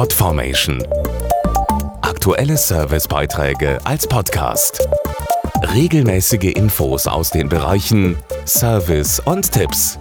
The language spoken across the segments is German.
Podformation. Aktuelle Servicebeiträge als Podcast. Regelmäßige Infos aus den Bereichen Service und Tipps.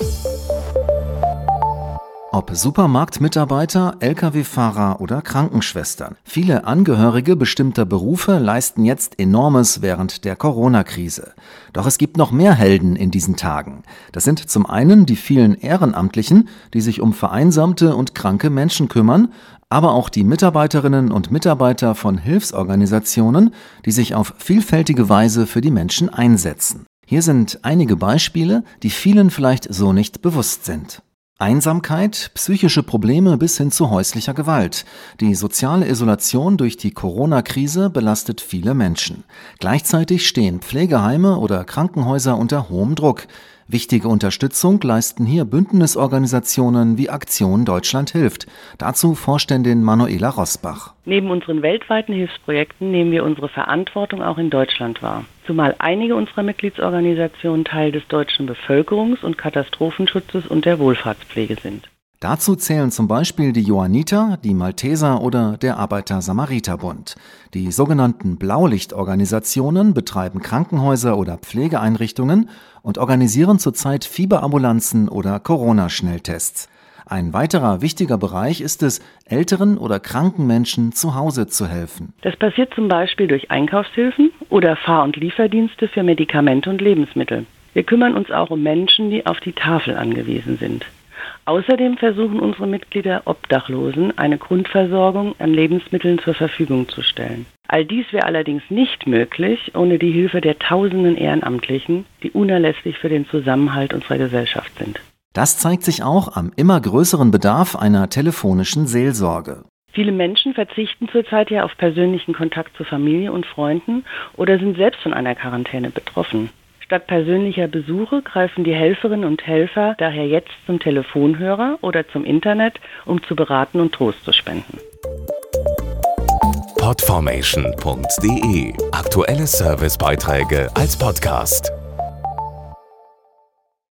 Ob Supermarktmitarbeiter, Lkw-Fahrer oder Krankenschwestern. Viele Angehörige bestimmter Berufe leisten jetzt enormes während der Corona-Krise. Doch es gibt noch mehr Helden in diesen Tagen. Das sind zum einen die vielen Ehrenamtlichen, die sich um vereinsamte und kranke Menschen kümmern, aber auch die Mitarbeiterinnen und Mitarbeiter von Hilfsorganisationen, die sich auf vielfältige Weise für die Menschen einsetzen. Hier sind einige Beispiele, die vielen vielleicht so nicht bewusst sind. Einsamkeit, psychische Probleme bis hin zu häuslicher Gewalt. Die soziale Isolation durch die Corona-Krise belastet viele Menschen. Gleichzeitig stehen Pflegeheime oder Krankenhäuser unter hohem Druck. Wichtige Unterstützung leisten hier Bündnisorganisationen wie Aktion Deutschland hilft. Dazu Vorständin Manuela Rosbach. Neben unseren weltweiten Hilfsprojekten nehmen wir unsere Verantwortung auch in Deutschland wahr. Zumal einige unserer Mitgliedsorganisationen Teil des deutschen Bevölkerungs- und Katastrophenschutzes und der Wohlfahrtspflege sind. Dazu zählen zum Beispiel die Johanniter, die Malteser oder der Arbeiter-Samariter-Bund. Die sogenannten Blaulichtorganisationen betreiben Krankenhäuser oder Pflegeeinrichtungen und organisieren zurzeit Fieberambulanzen oder Corona-Schnelltests. Ein weiterer wichtiger Bereich ist es, älteren oder kranken Menschen zu Hause zu helfen. Das passiert zum Beispiel durch Einkaufshilfen oder Fahr- und Lieferdienste für Medikamente und Lebensmittel. Wir kümmern uns auch um Menschen, die auf die Tafel angewiesen sind. Außerdem versuchen unsere Mitglieder Obdachlosen eine Grundversorgung an Lebensmitteln zur Verfügung zu stellen. All dies wäre allerdings nicht möglich ohne die Hilfe der tausenden Ehrenamtlichen, die unerlässlich für den Zusammenhalt unserer Gesellschaft sind. Das zeigt sich auch am immer größeren Bedarf einer telefonischen Seelsorge. Viele Menschen verzichten zurzeit ja auf persönlichen Kontakt zu Familie und Freunden oder sind selbst von einer Quarantäne betroffen. Statt persönlicher Besuche greifen die Helferinnen und Helfer daher jetzt zum Telefonhörer oder zum Internet, um zu beraten und Trost zu spenden. Podformation.de Aktuelle Servicebeiträge als Podcast.